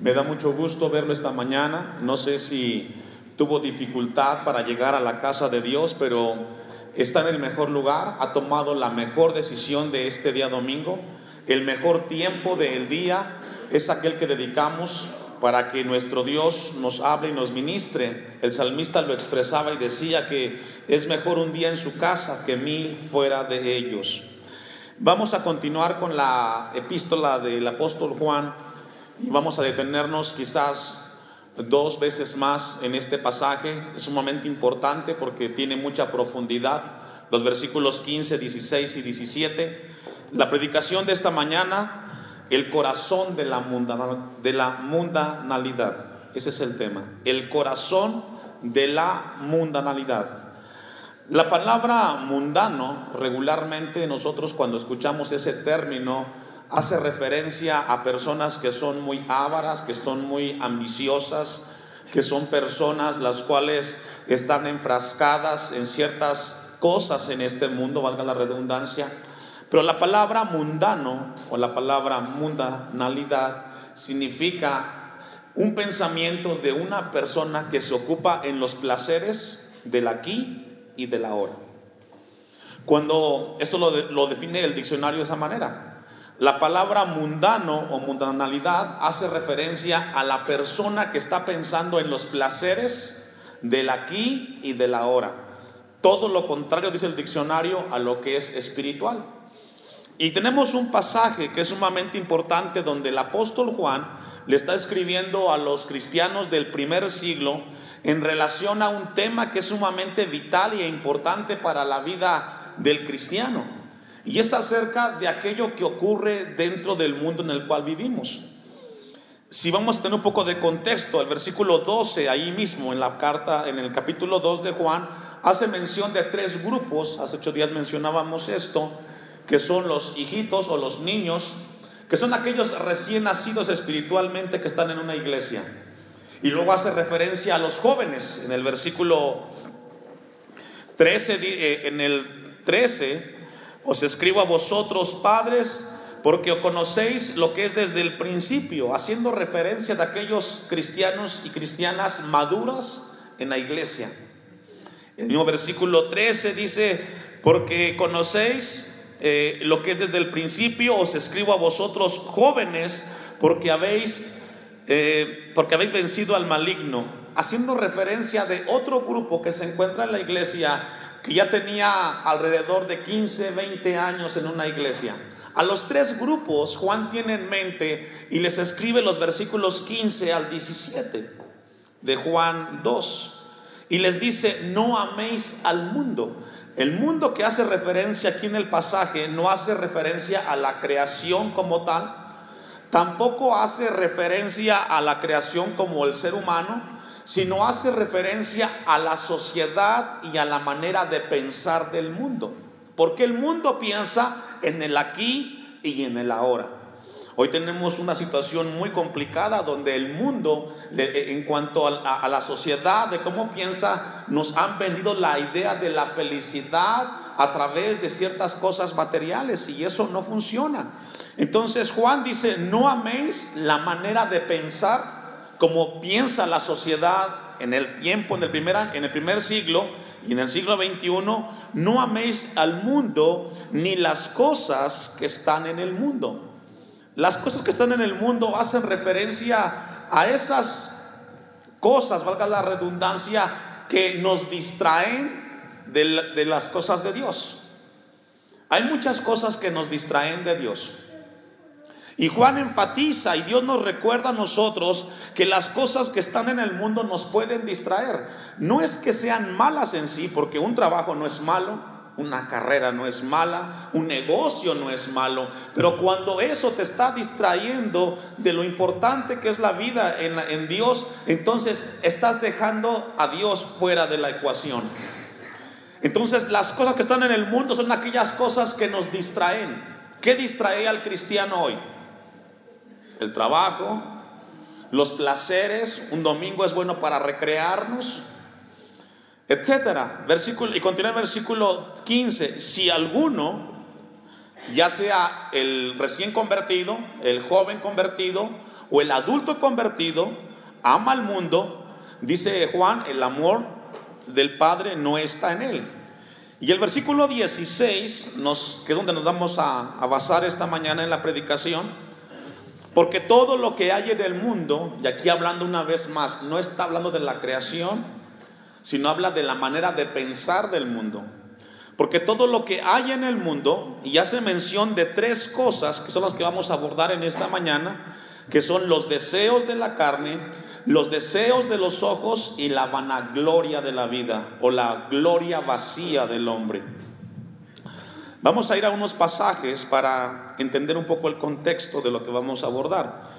Me da mucho gusto verlo esta mañana. No sé si tuvo dificultad para llegar a la casa de Dios, pero está en el mejor lugar, ha tomado la mejor decisión de este día domingo. El mejor tiempo del día es aquel que dedicamos para que nuestro Dios nos hable y nos ministre. El salmista lo expresaba y decía que es mejor un día en su casa que mil fuera de ellos. Vamos a continuar con la epístola del apóstol Juan y vamos a detenernos quizás dos veces más en este pasaje. Es sumamente importante porque tiene mucha profundidad. Los versículos 15, 16 y 17. La predicación de esta mañana, el corazón de la, de la mundanalidad. Ese es el tema. El corazón de la mundanalidad. La palabra mundano, regularmente nosotros cuando escuchamos ese término, hace referencia a personas que son muy ávaras, que son muy ambiciosas, que son personas las cuales están enfrascadas en ciertas cosas en este mundo, valga la redundancia. Pero la palabra mundano o la palabra mundanalidad significa un pensamiento de una persona que se ocupa en los placeres del aquí y del ahora. Cuando esto lo, lo define el diccionario de esa manera, la palabra mundano o mundanalidad hace referencia a la persona que está pensando en los placeres del aquí y del ahora. Todo lo contrario, dice el diccionario, a lo que es espiritual. Y tenemos un pasaje que es sumamente importante donde el apóstol Juan le está escribiendo a los cristianos del primer siglo en relación a un tema que es sumamente vital e importante para la vida del cristiano. Y es acerca de aquello que ocurre dentro del mundo en el cual vivimos. Si vamos a tener un poco de contexto, el versículo 12, ahí mismo en la carta, en el capítulo 2 de Juan, hace mención de tres grupos, hace ocho días mencionábamos esto, que son los hijitos o los niños, que son aquellos recién nacidos espiritualmente que están en una iglesia. Y luego hace referencia a los jóvenes, en el versículo 13, eh, en el 13 os escribo a vosotros, padres, porque conocéis lo que es desde el principio, haciendo referencia de aquellos cristianos y cristianas maduras en la iglesia. El mismo versículo 13 dice, porque conocéis eh, lo que es desde el principio, os escribo a vosotros jóvenes, porque habéis, eh, porque habéis vencido al maligno, haciendo referencia de otro grupo que se encuentra en la iglesia que ya tenía alrededor de 15, 20 años en una iglesia. A los tres grupos Juan tiene en mente y les escribe los versículos 15 al 17 de Juan 2. Y les dice, no améis al mundo. El mundo que hace referencia aquí en el pasaje no hace referencia a la creación como tal, tampoco hace referencia a la creación como el ser humano, sino hace referencia a la sociedad y a la manera de pensar del mundo. Porque el mundo piensa en el aquí y en el ahora. Hoy tenemos una situación muy complicada donde el mundo, en cuanto a, la sociedad, de cómo piensa, nos han vendido la idea de la felicidad a través de ciertas cosas materiales y eso no funciona. Entonces Juan dice, no améis la manera de pensar como piensa la sociedad en el tiempo, en el primer, en el primer siglo y en el siglo XXI, no améis al mundo ni las cosas que están en el mundo. Las cosas que están en el mundo hacen referencia a esas cosas, valga la redundancia, que nos distraen de, de las cosas de Dios. Hay muchas cosas que nos distraen de Dios. Y Juan enfatiza y Dios nos recuerda a nosotros que las cosas que están en el mundo nos pueden distraer. No es que sean malas en sí, porque un trabajo no es malo, una carrera no es mala, un negocio no es malo, pero cuando eso te está distrayendo de lo importante que es la vida en, en Dios, entonces estás dejando a Dios fuera de la ecuación. Entonces las cosas que están en el mundo son aquellas cosas que nos distraen. ¿Qué distrae al cristiano hoy? El trabajo, los placeres, un domingo es bueno para recrearnos, etcétera. Versículo, y continúa el versículo 15, si alguno, ya sea el recién convertido, el joven convertido, o el adulto convertido ama al mundo, dice Juan, el amor del Padre no está en él. Y el versículo 16, nos, que es donde nos vamos a, a basar esta mañana en la predicación, porque todo lo que hay en el mundo, y aquí hablando una vez más, no está hablando de la creación, sino habla de la manera de pensar del mundo. Porque todo lo que hay en el mundo, y hace mención de tres cosas que son las que vamos a abordar en esta mañana, que son los deseos de la carne, los deseos de los ojos y la vanagloria de la vida, o la gloria vacía del hombre. Vamos a ir a unos pasajes para entender un poco el contexto de lo que vamos a abordar.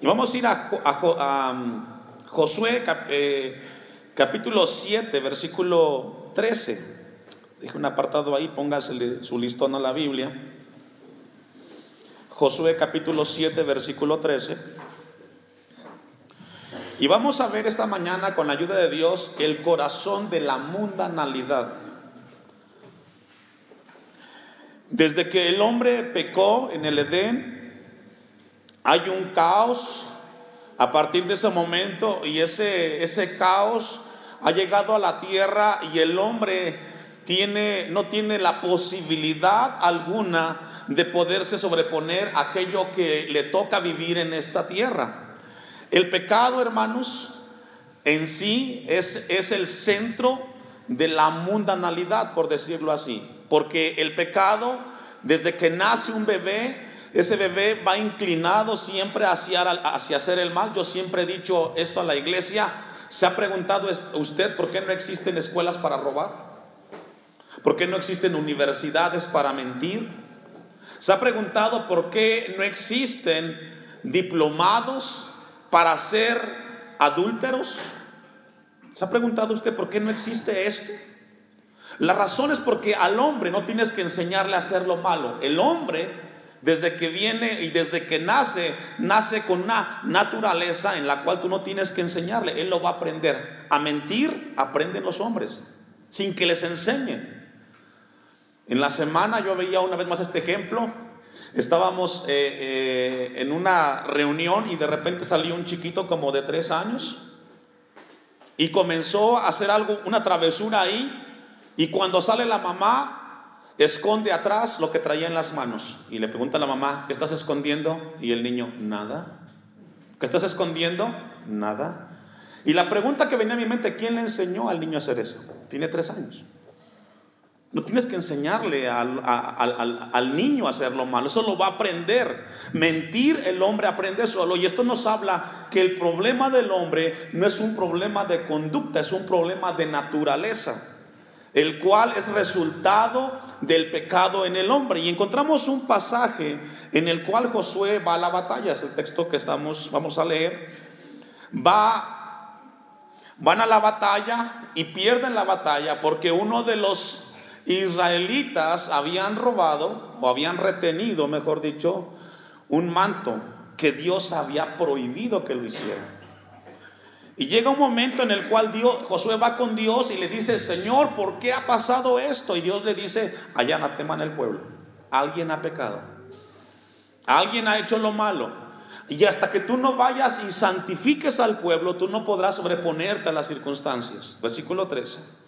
Y vamos a ir a, um, Josué eh, capítulo 7, versículo 13. Deje un apartado ahí, póngase su listón a la Biblia. Josué capítulo 7, versículo 13. Y vamos a ver esta mañana, con la ayuda de Dios, el corazón de la mundanalidad. Desde que el hombre pecó en el Edén, hay un caos a partir de ese momento y ese, ese caos ha llegado a la tierra y el hombre tiene, no tiene la posibilidad alguna de poderse sobreponer aquello que le toca vivir en esta tierra. El pecado, hermanos, en sí es, es el centro de la mundanalidad, por decirlo así. Porque el pecado, desde que nace un bebé, ese bebé va inclinado siempre hacia, hacia hacer el mal. Yo siempre he dicho esto a la iglesia. ¿Se ha preguntado usted por qué no existen escuelas para robar? ¿Por qué no existen universidades para mentir? ¿Se ha preguntado por qué no existen diplomados para ser adúlteros? ¿Se ha preguntado usted por qué no existe esto? La razón es porque al hombre no tienes que enseñarle a hacer lo malo. El hombre, desde que viene y desde que nace, nace con una naturaleza en la cual tú no tienes que enseñarle. Él lo va a aprender. A mentir aprenden los hombres, sin que les enseñen. En la semana yo veía una vez más este ejemplo. Estábamos eh, eh, en una reunión y de repente salió un chiquito como de tres años y comenzó a hacer algo, una travesura ahí y cuando sale la mamá, esconde atrás lo que traía en las manos. Y le pregunta a la mamá, ¿qué estás escondiendo? Y el niño, nada. ¿Qué estás escondiendo? Nada. Y la pregunta que venía a mi mente, ¿quién le enseñó al niño a hacer eso? Tiene tres años. No tienes que enseñarle al, al, niño a hacer lo malo, eso lo va a aprender. Mentir, el hombre aprende solo. Y esto nos habla que el problema del hombre no es un problema de conducta, es un problema de naturaleza el cual es resultado del pecado en el hombre. Y encontramos un pasaje en el cual Josué va a la batalla, es el texto que estamos, vamos a leer. Va, van a la batalla y pierden la batalla porque uno de los israelitas habían robado, o habían retenido, mejor dicho, un manto que Dios había prohibido que lo hicieran. Y llega un momento en el cual Dios, Josué va con Dios y le dice, Señor, ¿por qué ha pasado esto? Y Dios le dice, allá anatema en el pueblo. Alguien ha pecado. Alguien ha hecho lo malo. Y hasta que tú no vayas y santifiques al pueblo, tú no podrás sobreponerte a las circunstancias. Versículo 13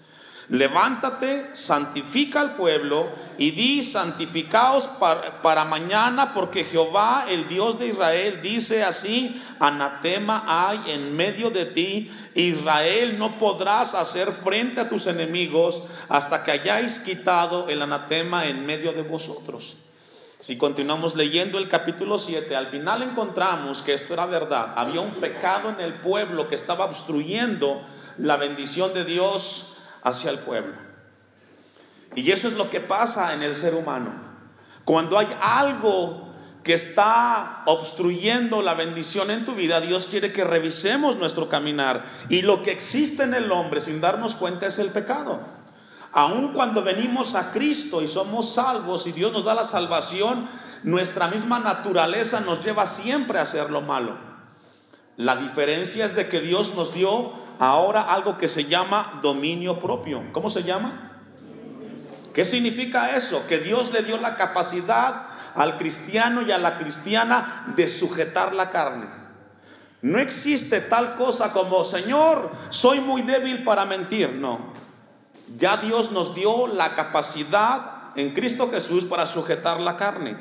levántate, santifica al pueblo y di, santificaos para, mañana, porque Jehová, el Dios de Israel, dice así, anatema hay en medio de ti, Israel no podrás hacer frente a tus enemigos hasta que hayáis quitado el anatema en medio de vosotros. Si continuamos leyendo el capítulo 7, al final encontramos que esto era verdad. Había un pecado en el pueblo que estaba obstruyendo la bendición de Dios hacia el pueblo. Y eso es lo que pasa en el ser humano. Cuando hay algo que está obstruyendo la bendición en tu vida, Dios quiere que revisemos nuestro caminar. Y lo que existe en el hombre sin darnos cuenta es el pecado. Aun cuando venimos a Cristo y somos salvos y Dios nos da la salvación, nuestra misma naturaleza nos lleva siempre a hacer lo malo. La diferencia es de que Dios nos dio ahora algo que se llama dominio propio. ¿Cómo se llama? ¿Qué significa eso? Que Dios le dio la capacidad al cristiano y a la cristiana de sujetar la carne. No existe tal cosa como, Señor, soy muy débil para mentir. No. Ya Dios nos dio la capacidad en Cristo Jesús para sujetar la carne.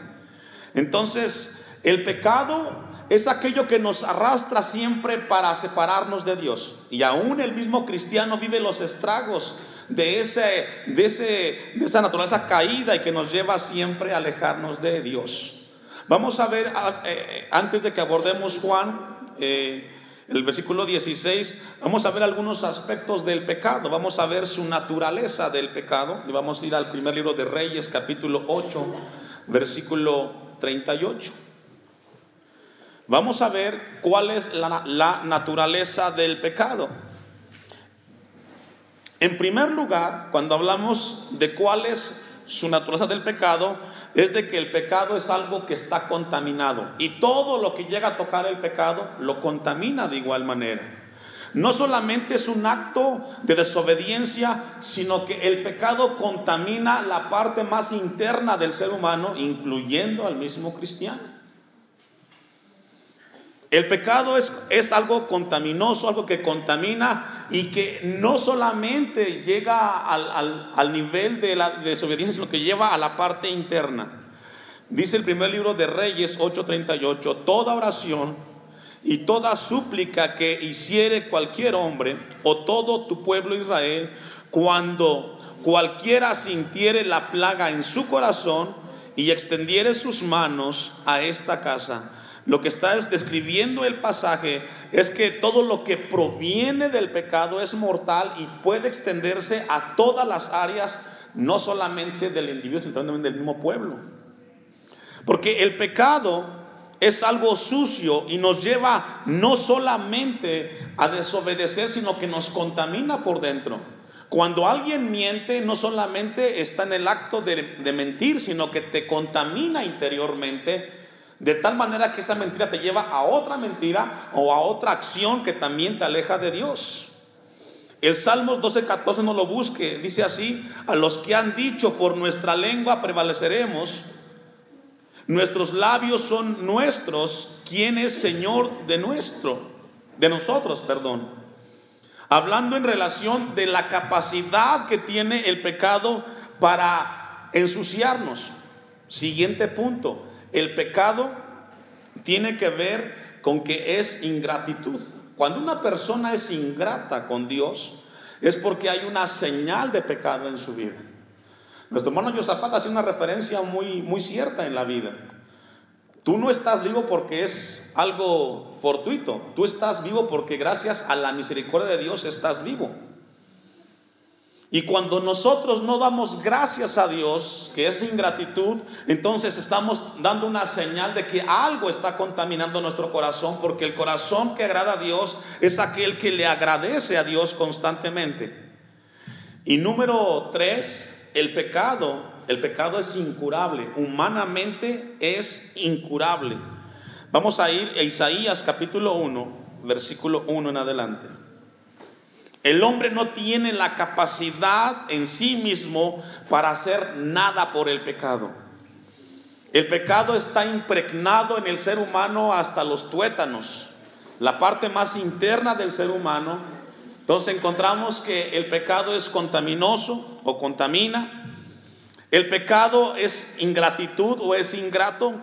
Entonces, el pecado es aquello que nos arrastra siempre para separarnos de Dios. Y aún el mismo cristiano vive los estragos de, ese, de, ese, de esa naturaleza caída y que nos lleva siempre a alejarnos de Dios. Vamos a ver, eh, antes de que abordemos Juan, eh, el versículo 16, vamos a ver algunos aspectos del pecado, vamos a ver su naturaleza del pecado y vamos a ir al primer libro de Reyes, capítulo 8, versículo 38. Vamos a ver cuál es la, naturaleza del pecado. En primer lugar, cuando hablamos de cuál es su naturaleza del pecado, es de que el pecado es algo que está contaminado y todo lo que llega a tocar el pecado lo contamina de igual manera. No solamente es un acto de desobediencia, sino que el pecado contamina la parte más interna del ser humano, incluyendo al mismo cristiano. El pecado es, es, algo contaminoso, algo que contamina y que no solamente llega al, al, nivel de la desobediencia, sino que lleva a la parte interna. Dice el primer libro de Reyes 8:38, toda oración y toda súplica que hiciere cualquier hombre o todo tu pueblo Israel, cuando cualquiera sintiere la plaga en su corazón y extendiere sus manos a esta casa, lo que está describiendo el pasaje es que todo lo que proviene del pecado es mortal y puede extenderse a todas las áreas, no solamente del individuo, sino también del mismo pueblo. Porque el pecado es algo sucio y nos lleva no solamente a desobedecer, sino que nos contamina por dentro. Cuando alguien miente, no solamente está en el acto de, de mentir, sino que te contamina interiormente de tal manera que esa mentira te lleva a otra mentira o a otra acción que también te aleja de Dios. El Salmos 12:14 no lo busque, dice así, a los que han dicho por nuestra lengua prevaleceremos, nuestros labios son nuestros, ¿quién es Señor de nuestro? De nosotros, perdón. Hablando en relación de la capacidad que tiene el pecado para ensuciarnos. Siguiente punto el pecado tiene que ver con que es ingratitud. Cuando una persona es ingrata con Dios, es porque hay una señal de pecado en su vida. Nuestro hermano Josafat hace una referencia muy, muy cierta en la vida. Tú no estás vivo porque es algo fortuito, tú estás vivo porque gracias a la misericordia de Dios estás vivo. Y cuando nosotros no damos gracias a Dios, que es ingratitud, entonces estamos dando una señal de que algo está contaminando nuestro corazón, porque el corazón que agrada a Dios es aquel que le agradece a Dios constantemente. Y número tres, el pecado, el pecado es incurable, humanamente es incurable. Vamos a ir a Isaías capítulo 1, versículo 1 en adelante. El hombre no tiene la capacidad en sí mismo para hacer nada por el pecado. El pecado está impregnado en el ser humano hasta los tuétanos, la parte más interna del ser humano. Entonces encontramos que el pecado es contaminoso o contamina. El pecado es ingratitud o es ingrato.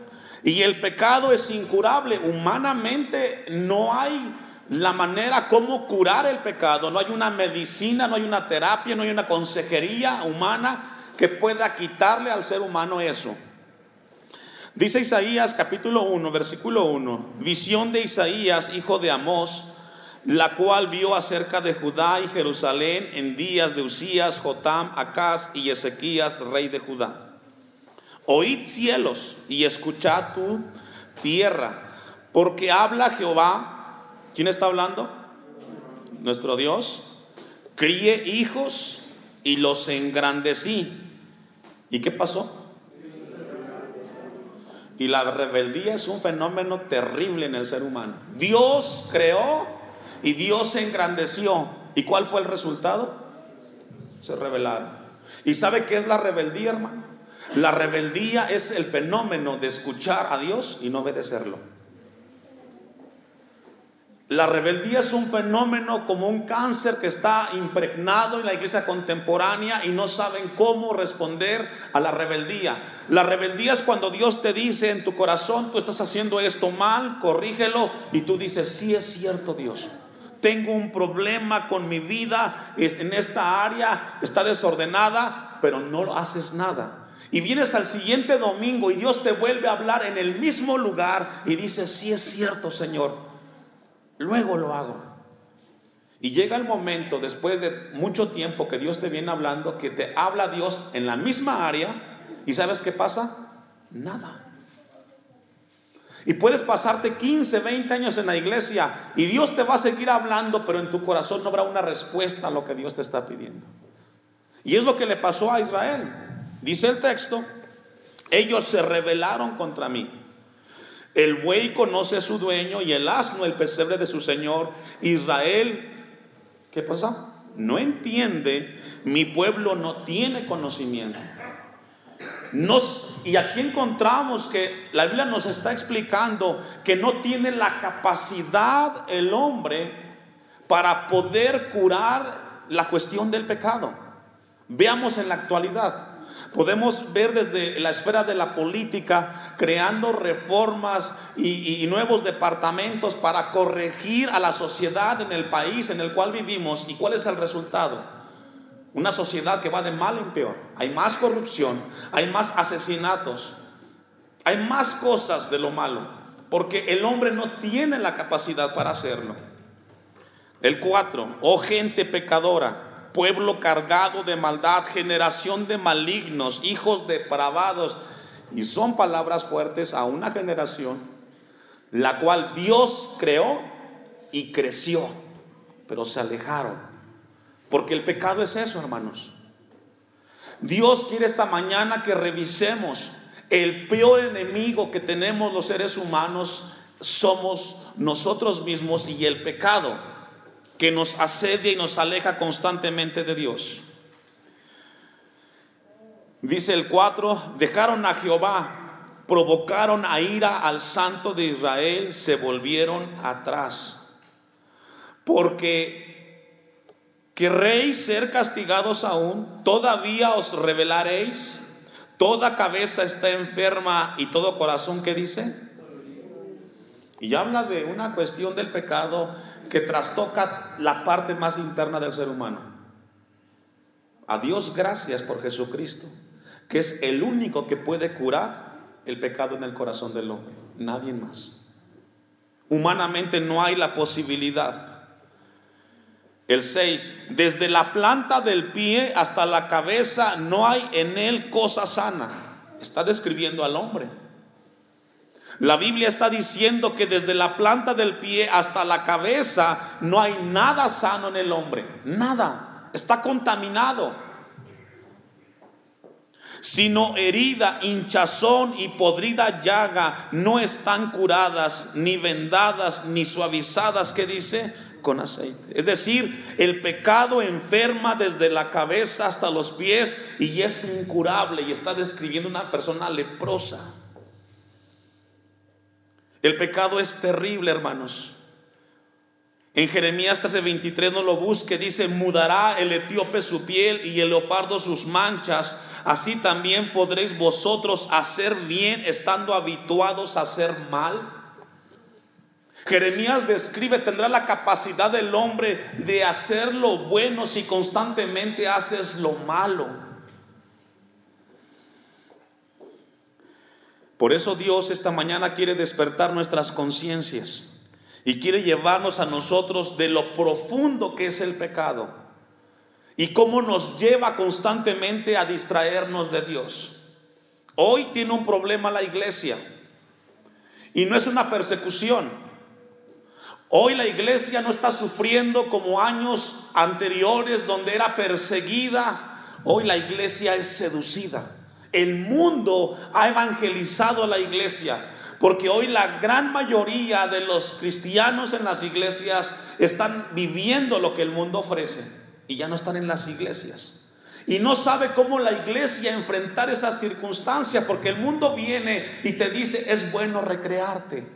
Y el pecado es incurable. Humanamente no hay la manera como curar el pecado. No hay una medicina, no hay una terapia, no hay una consejería humana que pueda quitarle al ser humano eso. Dice Isaías capítulo 1, versículo 1, visión de Isaías, hijo de Amós, la cual vio acerca de Judá y Jerusalén en días de Usías, Jotam, Acaz y Ezequías, rey de Judá. Oíd cielos y escuchad tu tierra, porque habla Jehová ¿Quién está hablando? Nuestro Dios. Críe hijos y los engrandecí. ¿Y qué pasó? Y la rebeldía es un fenómeno terrible en el ser humano. Dios creó y Dios se engrandeció. ¿Y cuál fue el resultado? Se rebelaron. ¿Y sabe qué es la rebeldía, hermano? La rebeldía es el fenómeno de escuchar a Dios y no obedecerlo. La rebeldía es un fenómeno como un cáncer que está impregnado en la iglesia contemporánea y no saben cómo responder a la rebeldía. La rebeldía es cuando Dios te dice en tu corazón, tú estás haciendo esto mal, corrígelo y tú dices, sí es cierto Dios. Tengo un problema con mi vida en esta área, está desordenada, pero no haces nada. Y vienes al siguiente domingo y Dios te vuelve a hablar en el mismo lugar y dices, sí es cierto Señor, luego lo hago. Y llega el momento, después de mucho tiempo que Dios te viene hablando, que te habla Dios en la misma área, y ¿sabes qué pasa? Nada. Y puedes pasarte 15, 20 años en la iglesia y Dios te va a seguir hablando, pero en tu corazón no habrá una respuesta a lo que Dios te está pidiendo. Y es lo que le pasó a Israel. Dice el texto, ellos se rebelaron contra mí. El buey conoce a su dueño y el asno el pesebre de su señor. Israel, ¿qué pasa? No entiende, mi pueblo no tiene conocimiento. Nos, y aquí encontramos que la Biblia nos está explicando que no tiene la capacidad el hombre para poder curar la cuestión del pecado. Veamos en la actualidad. Podemos ver desde la esfera de la política creando reformas y, nuevos departamentos para corregir a la sociedad en el país en el cual vivimos. ¿Y cuál es el resultado? Una sociedad que va de mal en peor. Hay más corrupción, hay más asesinatos, hay más cosas de lo malo, porque el hombre no tiene la capacidad para hacerlo. El 4, oh gente pecadora pueblo cargado de maldad, generación de malignos, hijos depravados. Y son palabras fuertes a una generación la cual Dios creó y creció, pero se alejaron. Porque el pecado es eso, hermanos. Dios quiere esta mañana que revisemos el peor enemigo que tenemos los seres humanos somos nosotros mismos y el pecado que nos asedia y nos aleja constantemente de Dios. Dice el 4, dejaron a Jehová, provocaron a ira al santo de Israel, se volvieron atrás. Porque querréis ser castigados aún, todavía os revelaréis, toda cabeza está enferma y todo corazón que dice. Y habla de una cuestión del pecado que trastoca la parte más interna del ser humano. A Dios gracias por Jesucristo, que es el único que puede curar el pecado en el corazón del hombre, nadie más. Humanamente no hay la posibilidad. El 6, desde la planta del pie hasta la cabeza no hay en él cosa sana. Está describiendo al hombre. La Biblia está diciendo que desde la planta del pie hasta la cabeza no hay nada sano en el hombre. Nada. Está contaminado. Sino herida, hinchazón y podrida llaga no están curadas, ni vendadas, ni suavizadas, que dice, con aceite. Es decir, el pecado enferma desde la cabeza hasta los pies y es incurable y está describiendo una persona leprosa. El pecado es terrible, hermanos. En Jeremías 13:23 no lo busque, dice, mudará el etíope su piel y el leopardo sus manchas. Así también podréis vosotros hacer bien estando habituados a hacer mal. Jeremías describe, tendrá la capacidad del hombre de hacer lo bueno si constantemente haces lo malo. Por eso Dios esta mañana quiere despertar nuestras conciencias y quiere llevarnos a nosotros de lo profundo que es el pecado y cómo nos lleva constantemente a distraernos de Dios. Hoy tiene un problema la iglesia y no es una persecución. Hoy la iglesia no está sufriendo como años anteriores donde era perseguida. Hoy la iglesia es seducida. El mundo ha evangelizado a la iglesia, porque hoy la gran mayoría de los cristianos en las iglesias están viviendo lo que el mundo ofrece y ya no están en las iglesias. Y no sabe cómo la iglesia enfrentar esas circunstancias, porque el mundo viene y te dice, es bueno recrearte,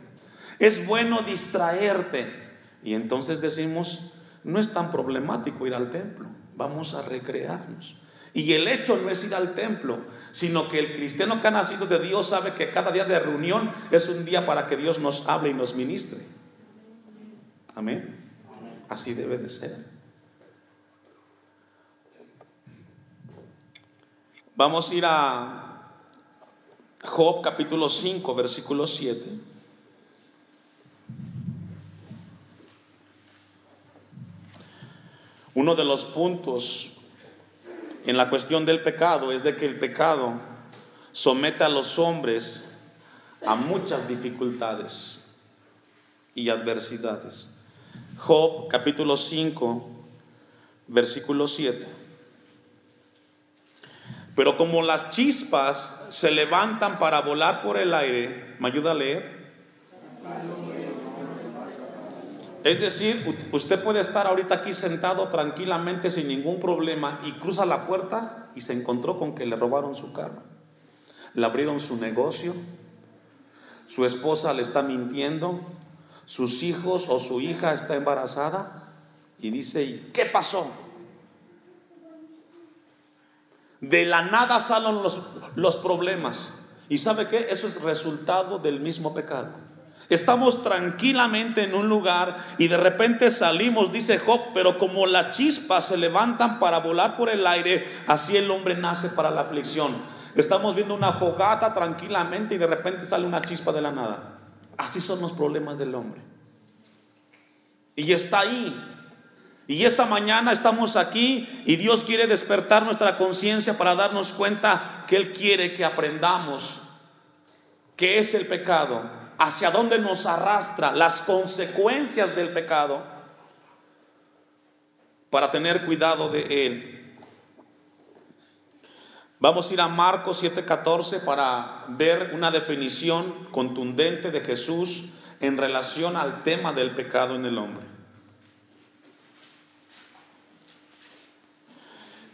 es bueno distraerte. Y entonces decimos, no es tan problemático ir al templo, vamos a recrearnos. Y el hecho no es ir al templo, sino que el cristiano que ha nacido de Dios sabe que cada día de reunión es un día para que Dios nos hable y nos ministre. Amén. Así debe de ser. Vamos a ir a Job capítulo 5, versículo 7. Uno de los puntos en la cuestión del pecado es de que el pecado somete a los hombres a muchas dificultades y adversidades. Job capítulo 5, versículo 7. Pero como las chispas se levantan para volar por el aire, ¿me ayuda a leer? Es decir, usted puede estar ahorita aquí sentado tranquilamente sin ningún problema y cruza la puerta y se encontró con que le robaron su carro. Le abrieron su negocio, su esposa le está mintiendo, sus hijos o su hija está embarazada y dice, qué pasó? De la nada salen los, los problemas. ¿Y sabe qué? Eso es resultado del mismo pecado. Estamos tranquilamente en un lugar y de repente salimos, dice Job, pero como las chispas se levantan para volar por el aire, así el hombre nace para la aflicción. Estamos viendo una fogata tranquilamente y de repente sale una chispa de la nada. Así son los problemas del hombre. Y está ahí. Y esta mañana estamos aquí y Dios quiere despertar nuestra conciencia para darnos cuenta que Él quiere que aprendamos qué es el pecado hacia dónde nos arrastra, las consecuencias del pecado, para tener cuidado de él. Vamos a ir a Marcos 7:14 para ver una definición contundente de Jesús en relación al tema del pecado en el hombre.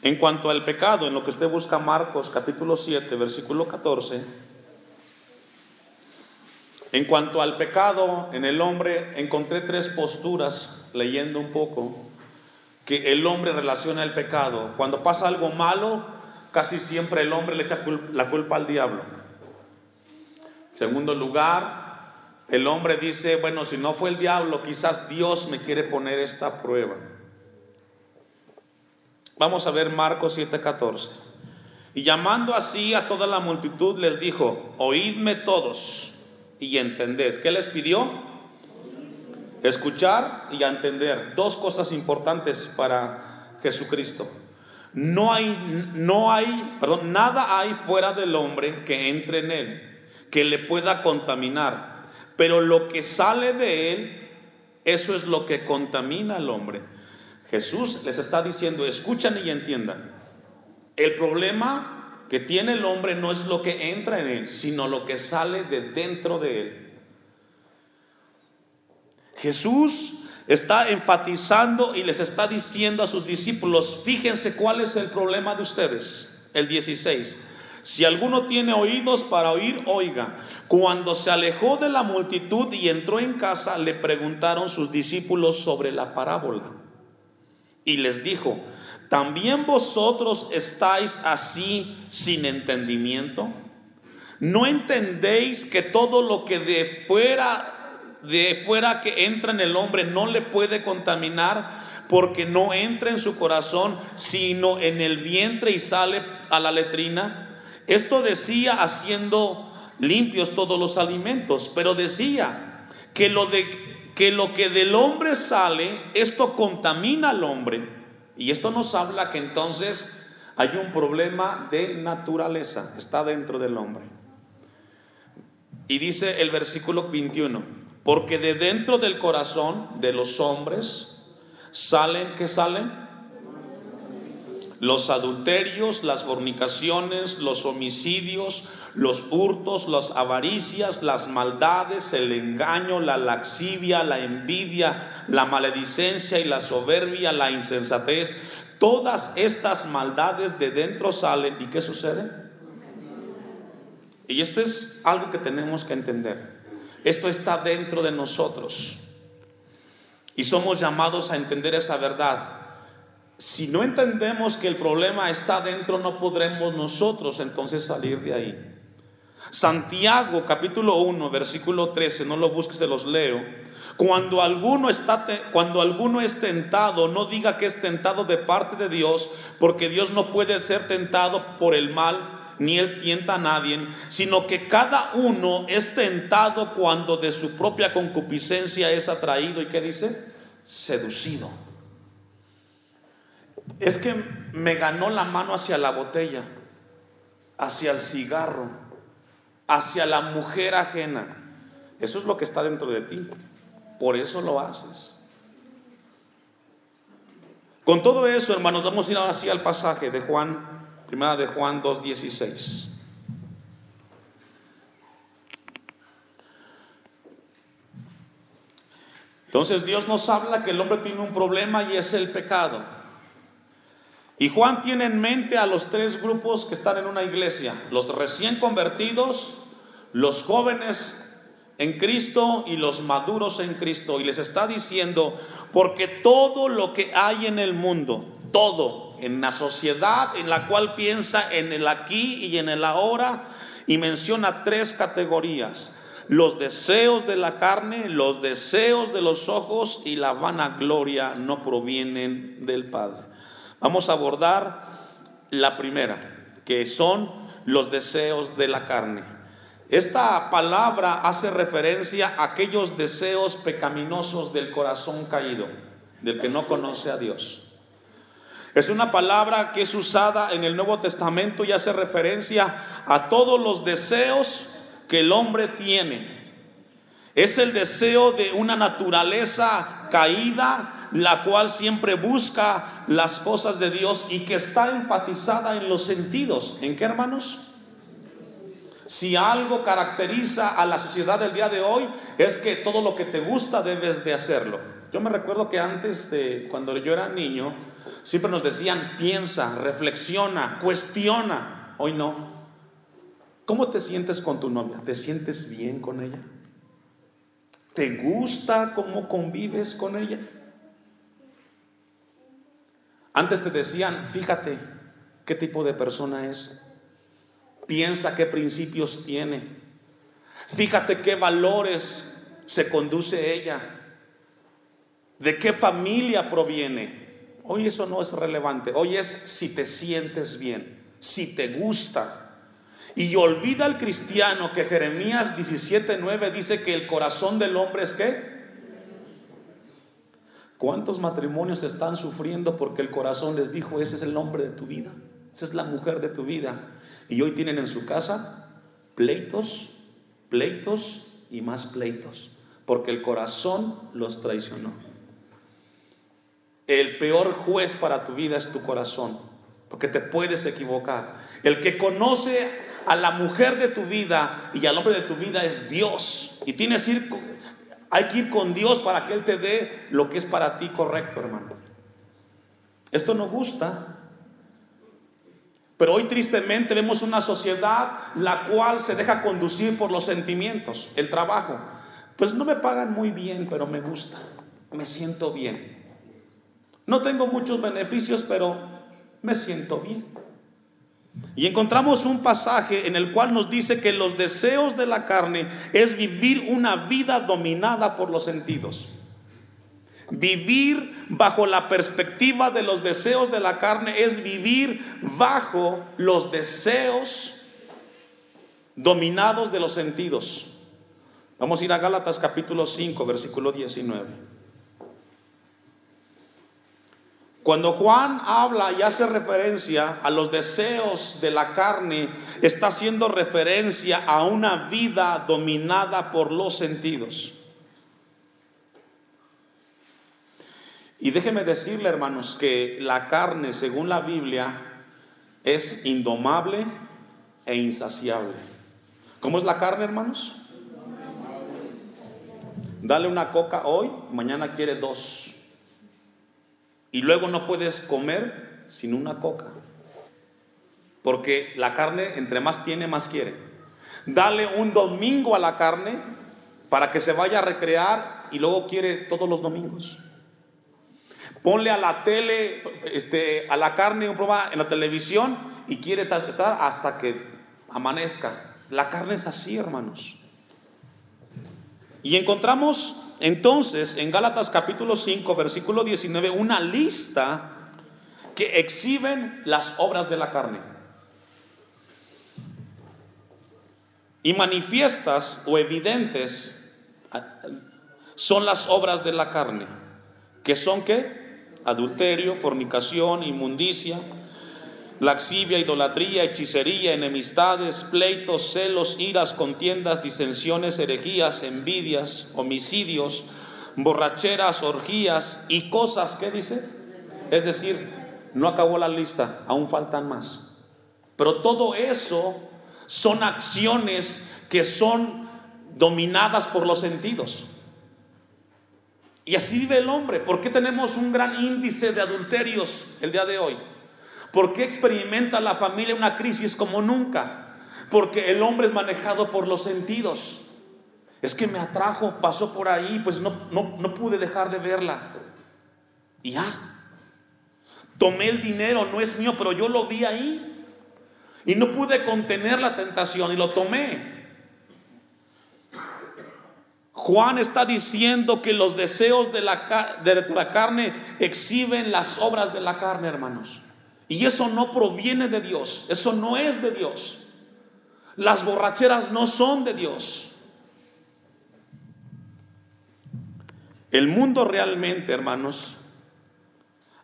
En cuanto al pecado, en lo que usted busca Marcos capítulo 7, versículo 14, en cuanto al pecado en el hombre, encontré tres posturas leyendo un poco que el hombre relaciona el pecado. Cuando pasa algo malo, casi siempre el hombre le echa la culpa al diablo. Segundo lugar, el hombre dice, bueno, si no fue el diablo, quizás Dios me quiere poner esta prueba. Vamos a ver Marcos 7:14. Y llamando así a toda la multitud les dijo, oídme todos y entender. ¿Qué les pidió? Escuchar y entender. Dos cosas importantes para Jesucristo. No hay, no hay, perdón, nada hay fuera del hombre que entre en él, que le pueda contaminar. Pero lo que sale de él, eso es lo que contamina al hombre. Jesús les está diciendo, escuchan y entiendan. El problema que tiene el hombre no es lo que entra en él, sino lo que sale de dentro de él. Jesús está enfatizando y les está diciendo a sus discípulos, fíjense cuál es el problema de ustedes. El 16. Si alguno tiene oídos para oír, oiga. Cuando se alejó de la multitud y entró en casa, le preguntaron sus discípulos sobre la parábola. Y les dijo, ¿también vosotros estáis así sin entendimiento? ¿No entendéis que todo lo que de fuera de fuera que entra en el hombre no le puede contaminar porque no entra en su corazón, sino en el vientre y sale a la letrina? Esto decía haciendo limpios todos los alimentos, pero decía que lo de que lo que del hombre sale, esto contamina al hombre y esto nos habla que entonces hay un problema de naturaleza, está dentro del hombre. Y dice el versículo 21, porque de dentro del corazón de los hombres salen, ¿qué salen? Los adulterios, las fornicaciones, los homicidios, los hurtos, las avaricias, las maldades, el engaño, la laxivia, la envidia, la maledicencia y la soberbia, la insensatez. Todas estas maldades de dentro salen. ¿Y qué sucede? Y esto es algo que tenemos que entender. Esto está dentro de nosotros. Y somos llamados a entender esa verdad. Si no entendemos que el problema está dentro, no podremos nosotros entonces salir de ahí. Santiago capítulo 1, versículo 13, no lo busques, se los leo. Cuando alguno, está, cuando alguno es tentado, no diga que es tentado de parte de Dios, porque Dios no puede ser tentado por el mal, ni él tienta a nadie, sino que cada uno es tentado cuando de su propia concupiscencia es atraído y qué dice? Seducido. Es que me ganó la mano hacia la botella, hacia el cigarro, hacia la mujer ajena. Eso es lo que está dentro de ti. Por eso lo haces. Con todo eso, hermanos, vamos a ir ahora sí al pasaje de Juan Primera de Juan 2.16. Entonces Dios nos habla que el hombre tiene un problema y es el pecado. Y Juan tiene en mente a los tres grupos que están en una iglesia, los recién convertidos, los jóvenes en Cristo y los maduros en Cristo. Y les está diciendo, porque todo lo que hay en el mundo, todo, en la sociedad en la cual piensa en el aquí y en el ahora y menciona tres categorías. Los deseos de la carne, los deseos de los ojos y la vanagloria no provienen del Padre. Vamos a abordar la primera, que son los deseos de la carne. Esta palabra hace referencia a aquellos deseos pecaminosos del corazón caído, del que no conoce a Dios. Es una palabra que es usada en el Nuevo Testamento y hace referencia a todos los deseos que el hombre tiene. Es el deseo de una naturaleza caída, la cual siempre busca las cosas de Dios y que está enfatizada en los sentidos. ¿En qué hermanos? Si algo caracteriza a la sociedad del día de hoy es que todo lo que te gusta debes de hacerlo. Yo me recuerdo que antes, de, cuando yo era niño, Siempre nos decían, piensa, reflexiona, cuestiona. Hoy no. ¿Cómo te sientes con tu novia? ¿Te sientes bien con ella? ¿Te gusta cómo convives con ella? Antes te decían, fíjate qué tipo de persona es. Piensa qué principios tiene. Fíjate qué valores se conduce ella. De qué familia proviene. Hoy eso no es relevante. Hoy es si te sientes bien, si te gusta. Y olvida el cristiano que Jeremías 17:9 dice que el corazón del hombre es qué? ¿Cuántos matrimonios están sufriendo porque el corazón les dijo, ese es el hombre de tu vida, esa es la mujer de tu vida? Y hoy tienen en su casa pleitos, pleitos y más pleitos, porque el corazón los traicionó. El peor juez para tu vida es tu corazón, porque te puedes equivocar. El que conoce a la mujer de tu vida y al hombre de tu vida es Dios. Y tienes ir, hay que ir con Dios para que Él te dé lo que es para ti correcto, hermano. Esto no gusta. Pero hoy tristemente vemos una sociedad la cual se deja conducir por los sentimientos, el trabajo. Pues no me pagan muy bien, pero me gusta, me siento bien. No tengo muchos beneficios, pero me siento bien. Y encontramos un pasaje en el cual nos dice que los deseos de la carne es vivir una vida dominada por los sentidos. Vivir bajo la perspectiva de los deseos de la carne es vivir bajo los deseos dominados de los sentidos. Vamos a ir a Gálatas capítulo 5, versículo 19. Cuando Juan habla y hace referencia a los deseos de la carne, está haciendo referencia a una vida dominada por los sentidos. Y déjeme decirle, hermanos, que la carne, según la Biblia, es indomable e insaciable. ¿Cómo es la carne, hermanos? Dale una coca hoy, mañana quiere dos. Y luego no puedes comer sin una coca. Porque la carne, entre más tiene, más quiere. Dale un domingo a la carne para que se vaya a recrear y luego quiere todos los domingos. Ponle a la tele, este, a la carne un programa en la televisión y quiere estar hasta que amanezca. La carne es así, hermanos. Y encontramos entonces en Gálatas capítulo 5, versículo 19, una lista que exhiben las obras de la carne. Y manifiestas o evidentes son las obras de la carne, que son qué? Adulterio, fornicación, inmundicia, laxivia, idolatría, hechicería, enemistades, pleitos, celos, iras, contiendas, disensiones, herejías, envidias, homicidios, borracheras, orgías y cosas, ¿qué dice? Es decir, no acabó la lista, aún faltan más. Pero todo eso son acciones que son dominadas por los sentidos. Y así vive el hombre. ¿Por qué tenemos un gran índice de adulterios el día de hoy? ¿Por qué experimenta la familia una crisis como nunca? Porque el hombre es manejado por los sentidos. Es que me atrajo, pasó por ahí, pues no, no, no pude dejar de verla. Y ya. Tomé el dinero, no es mío, pero yo lo vi ahí. Y no pude contener la tentación y lo tomé. Juan está diciendo que los deseos de la, de la, carne exhiben las obras de la carne, hermanos. Y eso no proviene de Dios, eso no es de Dios. Las borracheras no son de Dios. El mundo realmente, hermanos,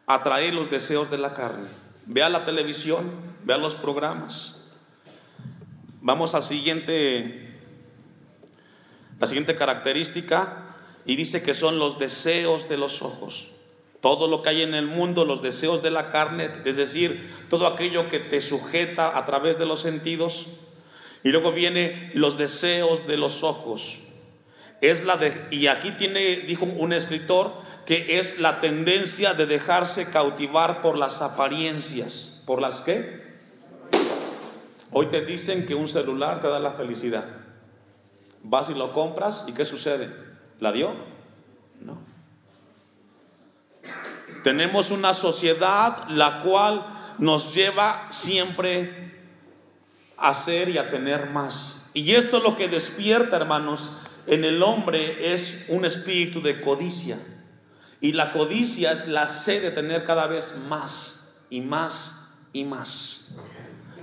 atrae los deseos de la carne. Vea la televisión, vea los programas. Vamos al siguiente, la siguiente característica y dice que son los deseos de los ojos. Todo lo que hay en el mundo, los deseos de la carne, es decir, todo aquello que te sujeta a través de los sentidos. Y luego viene los deseos de los ojos. Es la de, y aquí tiene, dijo un escritor, que es la tendencia de dejarse cautivar por las apariencias. ¿Por las qué? Hoy te dicen que un celular te da la felicidad. Vas y lo compras y ¿qué sucede? ¿La dio? No. Tenemos una sociedad la cual nos lleva siempre a ser y a tener más. Y esto es lo que despierta, hermanos, en el hombre es un espíritu de codicia. Y la codicia es la sed de tener cada vez más y más y más.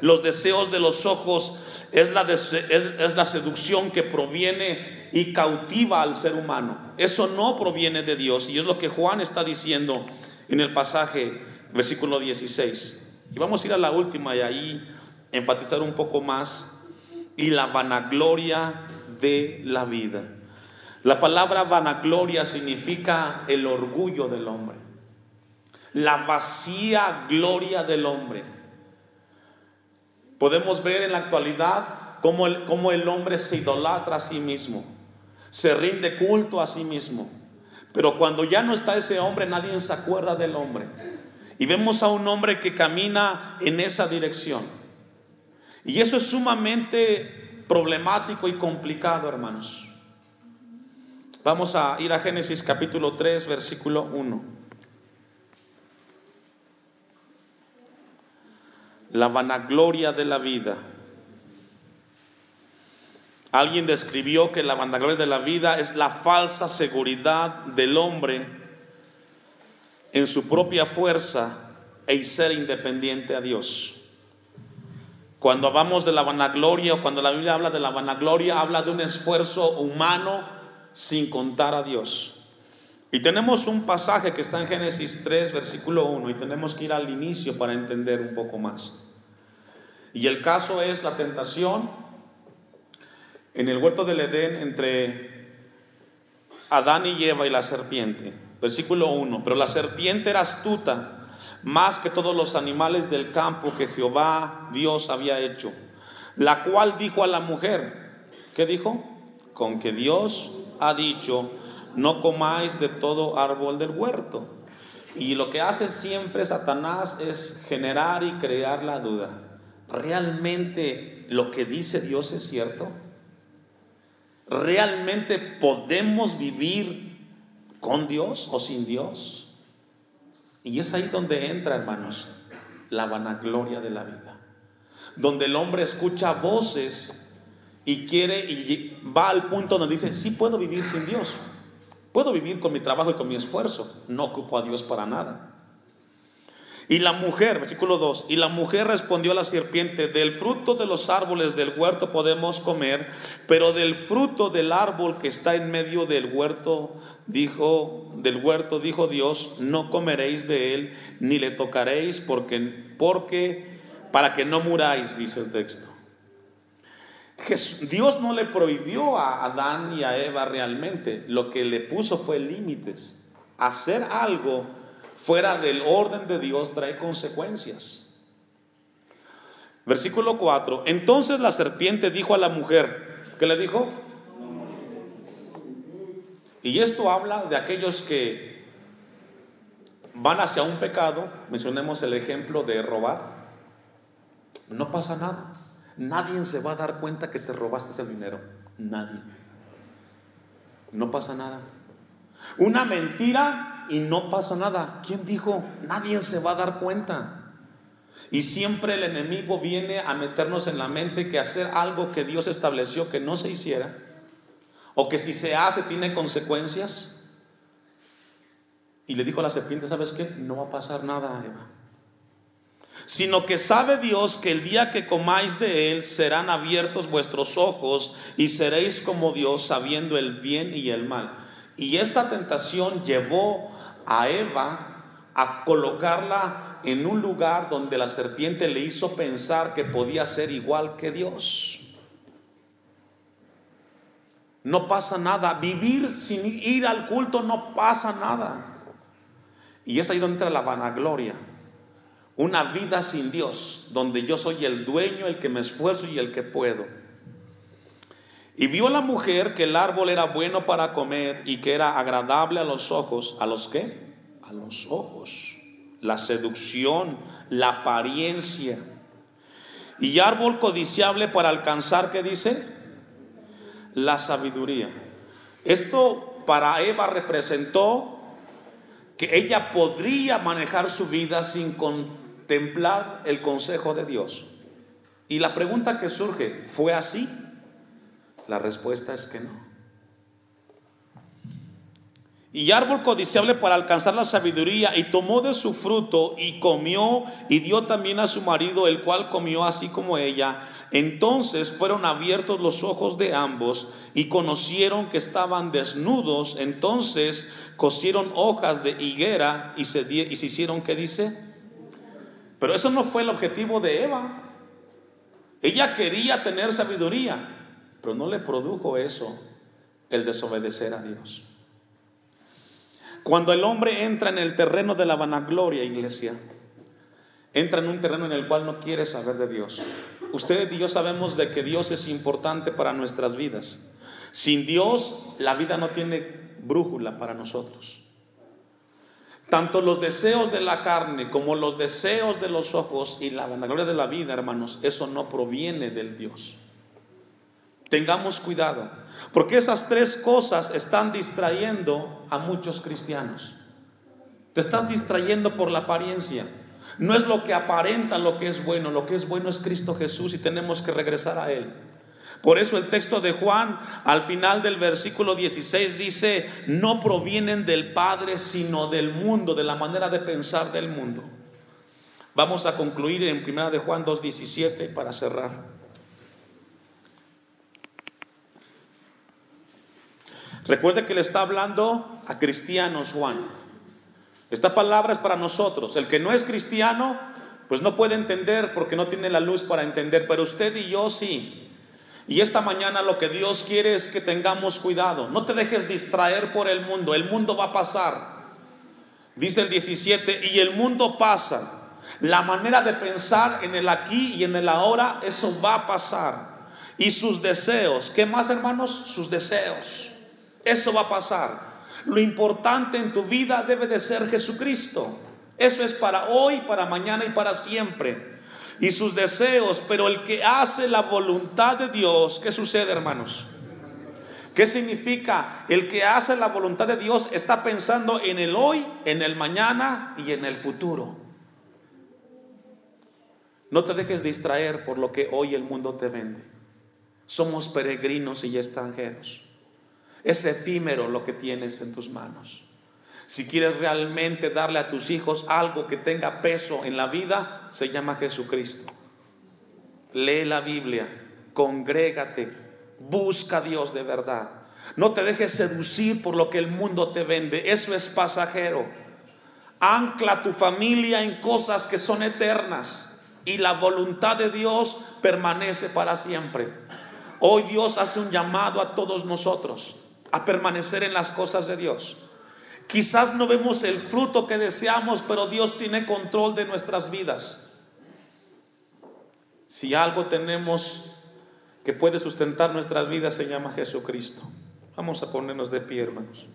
Los deseos de los ojos es la, es, la seducción que proviene y cautiva al ser humano. Eso no proviene de Dios. Y es lo que Juan está diciendo en el pasaje, versículo 16. Y vamos a ir a la última y ahí enfatizar un poco más. Y la vanagloria de la vida. La palabra vanagloria significa el orgullo del hombre, la vacía gloria del hombre. Podemos ver en la actualidad cómo el, cómo el hombre se idolatra a sí mismo, se rinde culto a sí mismo. Pero cuando ya no está ese hombre, nadie se acuerda del hombre. Y vemos a un hombre que camina en esa dirección. Y eso es sumamente problemático y complicado, hermanos. Vamos a ir a Génesis capítulo 3, versículo 1. La vanagloria de la vida. Alguien describió que la vanagloria de la vida es la falsa seguridad del hombre en su propia fuerza e ser independiente a Dios. Cuando hablamos de la vanagloria o cuando la Biblia habla de la vanagloria, habla de un esfuerzo humano sin contar a Dios. Y tenemos un pasaje que está en Génesis 3, versículo 1, y tenemos que ir al inicio para entender un poco más. Y el caso es la tentación en el huerto del Edén entre Adán y Eva y la serpiente. Versículo 1, pero la serpiente era astuta más que todos los animales del campo que Jehová Dios había hecho, la cual dijo a la mujer, ¿qué dijo? Con que Dios ha dicho, no comáis de todo árbol del huerto. Y lo que hace siempre Satanás es generar y crear la duda. ¿Realmente lo que dice Dios es cierto? ¿Realmente podemos vivir ¿Con Dios o sin Dios? Y es ahí donde entra, hermanos, la vanagloria de la vida. Donde el hombre escucha voces y quiere y va al punto donde dice, sí puedo vivir sin Dios. Puedo vivir con mi trabajo y con mi esfuerzo. No ocupo a Dios para nada. Y la mujer, versículo 2, y la mujer respondió a la serpiente, del fruto de los árboles del huerto podemos comer, pero del fruto del árbol que está en medio del huerto, dijo, del huerto dijo Dios, no comeréis de él, ni le tocaréis, porque, porque, para que no muráis, dice el texto. Dios no le prohibió a Adán y a Eva realmente, lo que le puso fue límites. Hacer algo fuera del orden de Dios trae consecuencias. Versículo 4. Entonces la serpiente dijo a la mujer, ¿qué le dijo? Y esto habla de aquellos que van hacia un pecado, mencionemos el ejemplo de robar, no pasa nada. Nadie se va a dar cuenta que te robaste ese dinero. Nadie. No pasa nada. Una mentira y no pasa nada. ¿Quién dijo? Nadie se va a dar cuenta. Y siempre el enemigo viene a meternos en la mente que hacer algo que Dios estableció que no se hiciera, o que si se hace tiene consecuencias. Y le dijo a la serpiente, ¿sabes qué? No va a pasar nada, Eva. Sino que sabe Dios que el día que comáis de él serán abiertos vuestros ojos y seréis como Dios sabiendo el bien y el mal. Y esta tentación llevó a Eva a colocarla en un lugar donde la serpiente le hizo pensar que podía ser igual que Dios. No pasa nada. Vivir sin ir al culto no pasa nada. Y es ahí donde entra la vanagloria. Una vida sin Dios, donde yo soy el dueño, el que me esfuerzo y el que puedo. Y vio la mujer que el árbol era bueno para comer y que era agradable a los ojos. ¿A los qué? A los ojos. La seducción, la apariencia. Y árbol codiciable para alcanzar, ¿qué dice? La sabiduría. Esto para Eva representó que ella podría manejar su vida sin contemplar el consejo de Dios. Y la pregunta que surge, ¿fue así? La respuesta es que no. Y árbol codiciable para alcanzar la sabiduría, y tomó de su fruto y comió, y dio también a su marido, el cual comió así como ella. Entonces fueron abiertos los ojos de ambos y conocieron que estaban desnudos. Entonces cosieron hojas de higuera y se, y se hicieron, ¿qué dice? Pero eso no fue el objetivo de Eva. Ella quería tener sabiduría. Pero no le produjo eso el desobedecer a Dios. Cuando el hombre entra en el terreno de la vanagloria, iglesia, entra en un terreno en el cual no quiere saber de Dios. Ustedes y yo sabemos de que Dios es importante para nuestras vidas. Sin Dios, la vida no tiene brújula para nosotros. Tanto los deseos de la carne como los deseos de los ojos y la vanagloria de la vida, hermanos, eso no proviene del Dios. Tengamos cuidado, porque esas tres cosas están distrayendo a muchos cristianos. Te estás distrayendo por la apariencia. No es lo que aparenta lo que es bueno, lo que es bueno es Cristo Jesús y tenemos que regresar a Él. Por eso el texto de Juan al final del versículo 16 dice, no provienen del Padre, sino del mundo, de la manera de pensar del mundo. Vamos a concluir en 1 de Juan 2.17 para cerrar. Recuerde que le está hablando a cristianos Juan. Esta palabra es para nosotros. El que no es cristiano, pues no puede entender porque no tiene la luz para entender, pero usted y yo sí. Y esta mañana lo que Dios quiere es que tengamos cuidado. No te dejes distraer por el mundo. El mundo va a pasar. Dice el 17, y el mundo pasa. La manera de pensar en el aquí y en el ahora, eso va a pasar. Y sus deseos, ¿qué más hermanos? Sus deseos. Eso va a pasar. Lo importante en tu vida debe de ser Jesucristo. Eso es para hoy, para mañana y para siempre. Y sus deseos, pero el que hace la voluntad de Dios, ¿qué sucede hermanos? ¿Qué significa? El que hace la voluntad de Dios está pensando en el hoy, en el mañana y en el futuro. No te dejes distraer por lo que hoy el mundo te vende. Somos peregrinos y extranjeros. Es efímero lo que tienes en tus manos. Si quieres realmente darle a tus hijos algo que tenga peso en la vida, se llama Jesucristo. Lee la Biblia, congrégate, busca a Dios de verdad. No te dejes seducir por lo que el mundo te vende, eso es pasajero. Ancla tu familia en cosas que son eternas y la voluntad de Dios permanece para siempre. Hoy Dios hace un llamado a todos nosotros a permanecer en las cosas de Dios. Quizás no vemos el fruto que deseamos, pero Dios tiene control de nuestras vidas. Si algo tenemos que puede sustentar nuestras vidas, se llama Jesucristo. Vamos a ponernos de pie, hermanos.